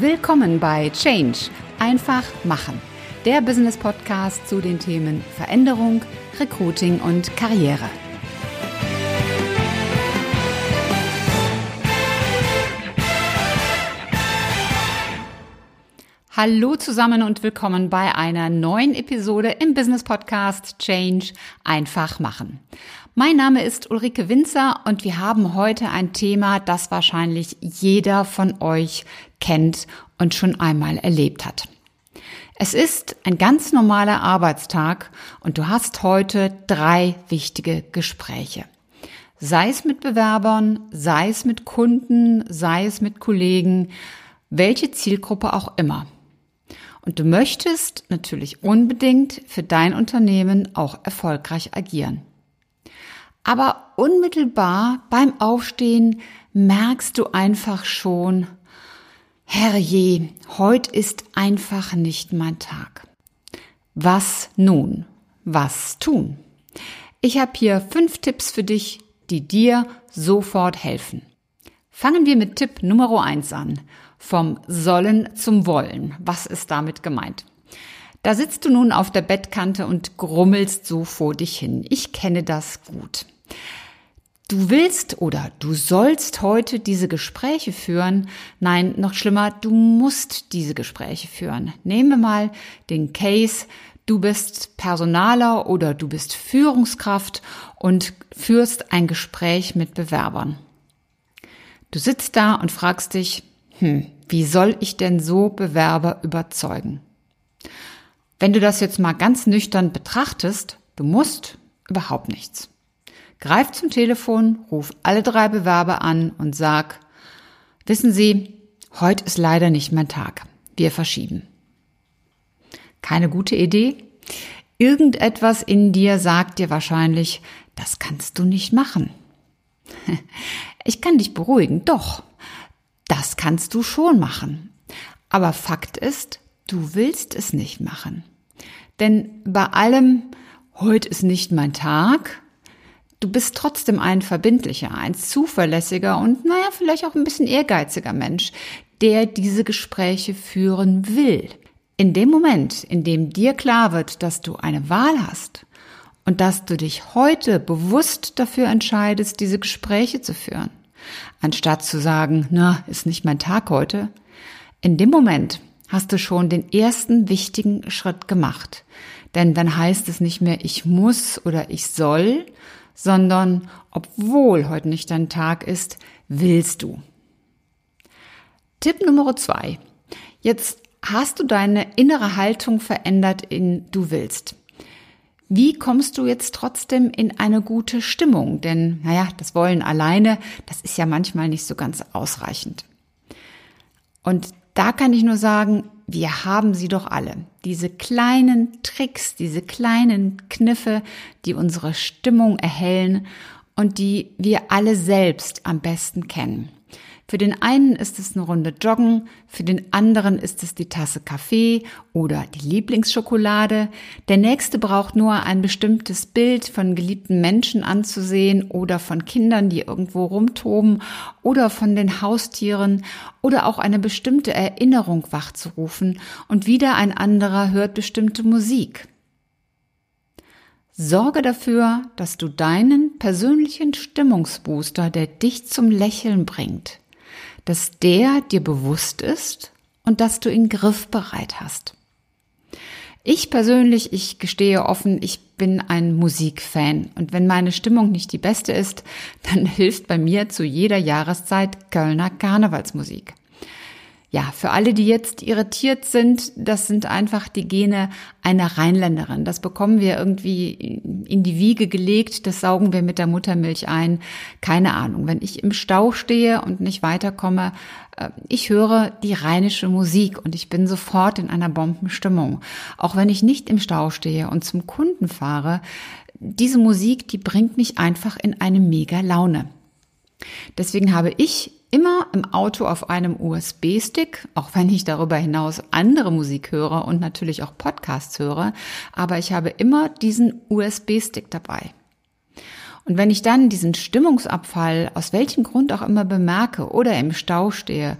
Willkommen bei Change. Einfach machen. Der Business Podcast zu den Themen Veränderung, Recruiting und Karriere. Hallo zusammen und willkommen bei einer neuen Episode im Business Podcast Change einfach machen. Mein Name ist Ulrike Winzer und wir haben heute ein Thema, das wahrscheinlich jeder von euch kennt und schon einmal erlebt hat. Es ist ein ganz normaler Arbeitstag und du hast heute drei wichtige Gespräche. Sei es mit Bewerbern, sei es mit Kunden, sei es mit Kollegen, welche Zielgruppe auch immer. Und du möchtest natürlich unbedingt für dein Unternehmen auch erfolgreich agieren. Aber unmittelbar beim Aufstehen merkst du einfach schon, Herrje, heute ist einfach nicht mein Tag. Was nun? Was tun? Ich habe hier fünf Tipps für dich, die dir sofort helfen. Fangen wir mit Tipp Nummer eins an. Vom Sollen zum Wollen. Was ist damit gemeint? Da sitzt du nun auf der Bettkante und grummelst so vor dich hin. Ich kenne das gut. Du willst oder du sollst heute diese Gespräche führen. Nein, noch schlimmer, du musst diese Gespräche führen. Nehmen wir mal den Case, du bist Personaler oder du bist Führungskraft und führst ein Gespräch mit Bewerbern. Du sitzt da und fragst dich, hm, wie soll ich denn so Bewerber überzeugen? Wenn du das jetzt mal ganz nüchtern betrachtest, du musst überhaupt nichts. Greif zum Telefon, ruf alle drei Bewerber an und sag, wissen Sie, heute ist leider nicht mein Tag. Wir verschieben. Keine gute Idee? Irgendetwas in dir sagt dir wahrscheinlich, das kannst du nicht machen. Ich kann dich beruhigen, doch, das kannst du schon machen. Aber Fakt ist, du willst es nicht machen. Denn bei allem, heute ist nicht mein Tag, du bist trotzdem ein verbindlicher, ein zuverlässiger und naja, vielleicht auch ein bisschen ehrgeiziger Mensch, der diese Gespräche führen will. In dem Moment, in dem dir klar wird, dass du eine Wahl hast und dass du dich heute bewusst dafür entscheidest, diese Gespräche zu führen, anstatt zu sagen, na, ist nicht mein Tag heute, in dem Moment hast du schon den ersten wichtigen Schritt gemacht. Denn dann heißt es nicht mehr, ich muss oder ich soll, sondern obwohl heute nicht dein Tag ist, willst du. Tipp Nummer zwei. Jetzt hast du deine innere Haltung verändert in du willst. Wie kommst du jetzt trotzdem in eine gute Stimmung? Denn, naja, das Wollen alleine, das ist ja manchmal nicht so ganz ausreichend. Und da kann ich nur sagen, wir haben sie doch alle. Diese kleinen Tricks, diese kleinen Kniffe, die unsere Stimmung erhellen und die wir alle selbst am besten kennen. Für den einen ist es eine Runde Joggen, für den anderen ist es die Tasse Kaffee oder die Lieblingsschokolade. Der nächste braucht nur ein bestimmtes Bild von geliebten Menschen anzusehen oder von Kindern, die irgendwo rumtoben oder von den Haustieren oder auch eine bestimmte Erinnerung wachzurufen und wieder ein anderer hört bestimmte Musik. Sorge dafür, dass du deinen persönlichen Stimmungsbooster, der dich zum Lächeln bringt, dass der dir bewusst ist und dass du ihn griffbereit hast. Ich persönlich, ich gestehe offen, ich bin ein Musikfan und wenn meine Stimmung nicht die beste ist, dann hilft bei mir zu jeder Jahreszeit Kölner Karnevalsmusik. Ja, für alle, die jetzt irritiert sind, das sind einfach die Gene einer Rheinländerin. Das bekommen wir irgendwie in die Wiege gelegt, das saugen wir mit der Muttermilch ein. Keine Ahnung. Wenn ich im Stau stehe und nicht weiterkomme, äh, ich höre die rheinische Musik und ich bin sofort in einer Bombenstimmung. Auch wenn ich nicht im Stau stehe und zum Kunden fahre, diese Musik, die bringt mich einfach in eine mega Laune. Deswegen habe ich immer im Auto auf einem USB-Stick, auch wenn ich darüber hinaus andere Musik höre und natürlich auch Podcasts höre, aber ich habe immer diesen USB-Stick dabei. Und wenn ich dann diesen Stimmungsabfall aus welchem Grund auch immer bemerke oder im Stau stehe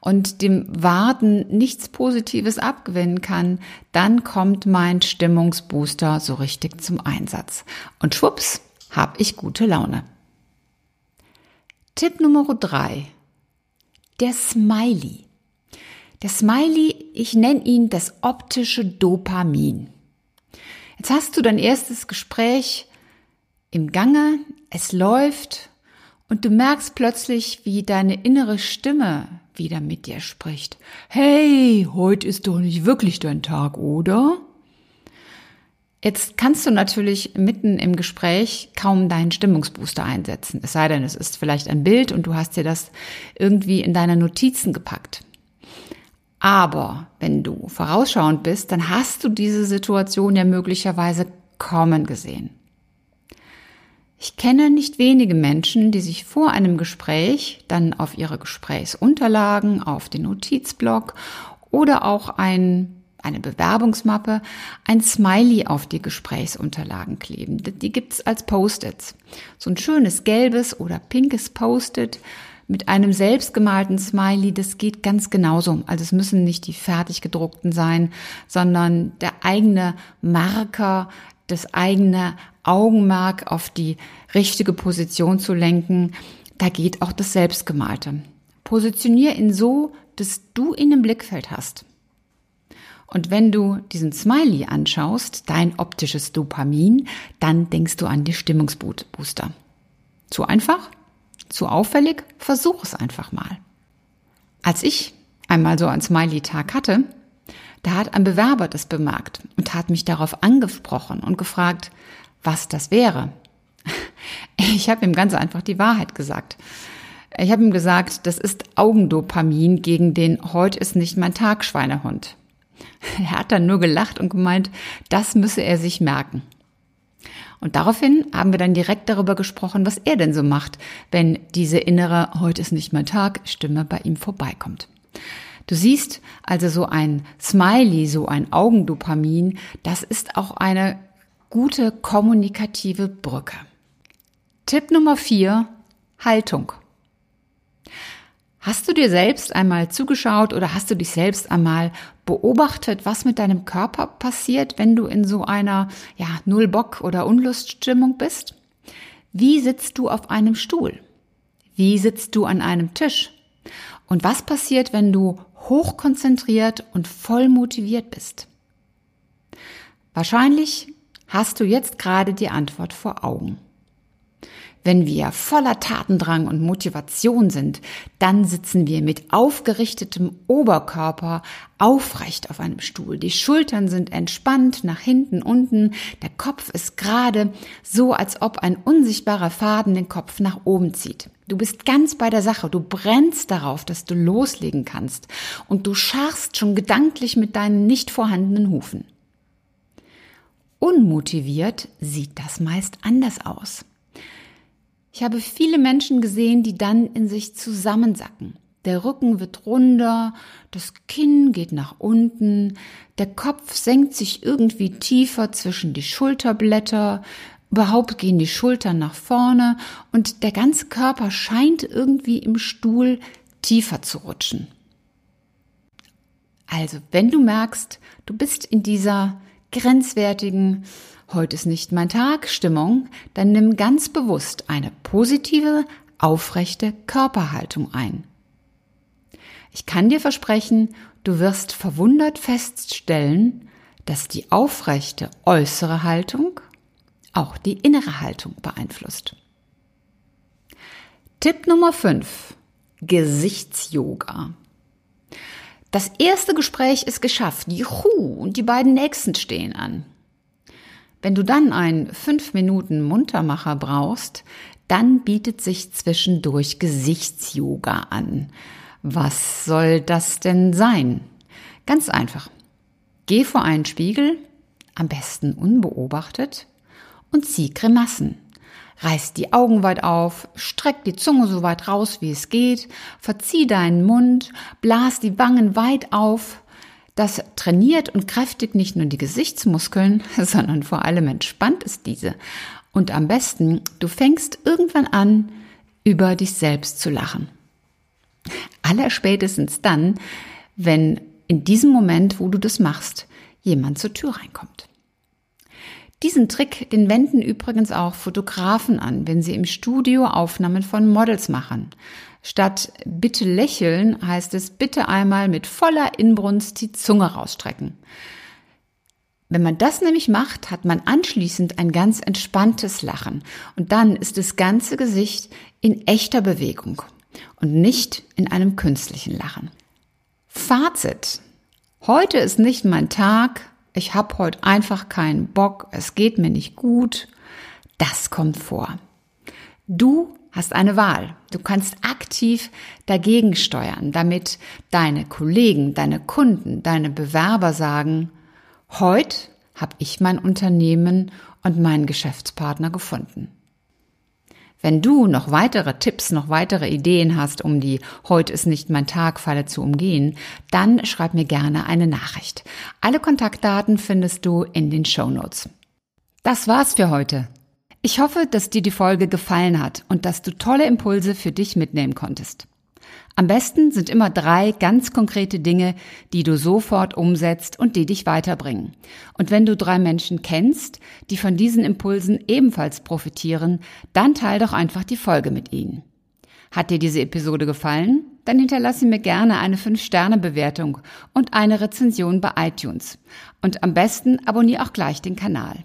und dem Warten nichts Positives abgewinnen kann, dann kommt mein Stimmungsbooster so richtig zum Einsatz. Und schwupps, hab ich gute Laune. Tipp Nummer drei: Der Smiley. Der Smiley, ich nenne ihn das optische Dopamin. Jetzt hast du dein erstes Gespräch im Gange, es läuft und du merkst plötzlich, wie deine innere Stimme wieder mit dir spricht. Hey, heute ist doch nicht wirklich dein Tag, oder? Jetzt kannst du natürlich mitten im Gespräch kaum deinen Stimmungsbooster einsetzen. Es sei denn, es ist vielleicht ein Bild und du hast dir das irgendwie in deine Notizen gepackt. Aber wenn du vorausschauend bist, dann hast du diese Situation ja möglicherweise kommen gesehen. Ich kenne nicht wenige Menschen, die sich vor einem Gespräch dann auf ihre Gesprächsunterlagen, auf den Notizblock oder auch ein, eine Bewerbungsmappe ein Smiley auf die Gesprächsunterlagen kleben. Die gibt's als Post-its. So ein schönes gelbes oder pinkes Post-it mit einem selbstgemalten Smiley, das geht ganz genauso. Also es müssen nicht die fertig gedruckten sein, sondern der eigene Marker, das eigene Augenmerk auf die richtige Position zu lenken, da geht auch das Selbstgemalte. Positionier ihn so, dass du ihn im Blickfeld hast. Und wenn du diesen Smiley anschaust, dein optisches Dopamin, dann denkst du an die Stimmungsbooster. Zu einfach? Zu auffällig? Versuch es einfach mal. Als ich einmal so einen Smiley-Tag hatte, da hat ein Bewerber das bemerkt und hat mich darauf angesprochen und gefragt, was das wäre. Ich habe ihm ganz einfach die Wahrheit gesagt. Ich habe ihm gesagt, das ist Augendopamin gegen den heute ist nicht mein Tag Schweinehund. Er hat dann nur gelacht und gemeint, das müsse er sich merken. Und daraufhin haben wir dann direkt darüber gesprochen, was er denn so macht, wenn diese innere heute ist nicht mein Tag Stimme bei ihm vorbeikommt. Du siehst also so ein Smiley, so ein Augendopamin, das ist auch eine gute kommunikative Brücke. Tipp Nummer vier: Haltung. Hast du dir selbst einmal zugeschaut oder hast du dich selbst einmal beobachtet, was mit deinem Körper passiert, wenn du in so einer ja, Null-Bock- oder Unluststimmung bist? Wie sitzt du auf einem Stuhl? Wie sitzt du an einem Tisch? Und was passiert, wenn du hochkonzentriert und voll motiviert bist? Wahrscheinlich hast du jetzt gerade die Antwort vor Augen. Wenn wir voller Tatendrang und Motivation sind, dann sitzen wir mit aufgerichtetem Oberkörper aufrecht auf einem Stuhl. Die Schultern sind entspannt nach hinten unten, der Kopf ist gerade, so als ob ein unsichtbarer Faden den Kopf nach oben zieht. Du bist ganz bei der Sache, du brennst darauf, dass du loslegen kannst und du scharst schon gedanklich mit deinen nicht vorhandenen Hufen. Unmotiviert sieht das meist anders aus. Ich habe viele Menschen gesehen, die dann in sich zusammensacken. Der Rücken wird runder, das Kinn geht nach unten, der Kopf senkt sich irgendwie tiefer zwischen die Schulterblätter, überhaupt gehen die Schultern nach vorne und der ganze Körper scheint irgendwie im Stuhl tiefer zu rutschen. Also, wenn du merkst, du bist in dieser grenzwertigen Heute ist nicht mein Tag Stimmung, dann nimm ganz bewusst eine positive, aufrechte Körperhaltung ein. Ich kann dir versprechen, du wirst verwundert feststellen, dass die aufrechte äußere Haltung auch die innere Haltung beeinflusst. Tipp Nummer 5. Gesichtsyoga. Das erste Gespräch ist geschafft. Juhu, und die beiden nächsten stehen an. Wenn du dann einen 5 Minuten Muntermacher brauchst, dann bietet sich zwischendurch Gesichtsyoga an. Was soll das denn sein? Ganz einfach. Geh vor einen Spiegel, am besten unbeobachtet, und zieh Grimassen. Reiß die Augen weit auf, streck die Zunge so weit raus, wie es geht, verzieh deinen Mund, blas die Wangen weit auf. Das trainiert und kräftigt nicht nur die Gesichtsmuskeln, sondern vor allem entspannt es diese. Und am besten, du fängst irgendwann an, über dich selbst zu lachen. Allerspätestens dann, wenn in diesem Moment, wo du das machst, jemand zur Tür reinkommt. Diesen Trick, den wenden übrigens auch Fotografen an, wenn sie im Studio Aufnahmen von Models machen. Statt bitte lächeln heißt es bitte einmal mit voller Inbrunst die Zunge rausstrecken. Wenn man das nämlich macht, hat man anschließend ein ganz entspanntes Lachen und dann ist das ganze Gesicht in echter Bewegung und nicht in einem künstlichen Lachen. Fazit. Heute ist nicht mein Tag, ich habe heute einfach keinen Bock, es geht mir nicht gut. Das kommt vor. Du hast eine Wahl. Du kannst aktiv dagegen steuern, damit deine Kollegen, deine Kunden, deine Bewerber sagen, heute habe ich mein Unternehmen und meinen Geschäftspartner gefunden. Wenn du noch weitere Tipps, noch weitere Ideen hast, um die Heute ist nicht mein Tag Falle zu umgehen, dann schreib mir gerne eine Nachricht. Alle Kontaktdaten findest du in den Show Notes. Das war's für heute. Ich hoffe, dass dir die Folge gefallen hat und dass du tolle Impulse für dich mitnehmen konntest. Am besten sind immer drei ganz konkrete Dinge, die du sofort umsetzt und die dich weiterbringen. Und wenn du drei Menschen kennst, die von diesen Impulsen ebenfalls profitieren, dann teil doch einfach die Folge mit ihnen. Hat dir diese Episode gefallen? Dann hinterlasse mir gerne eine 5-Sterne-Bewertung und eine Rezension bei iTunes. Und am besten abonniere auch gleich den Kanal.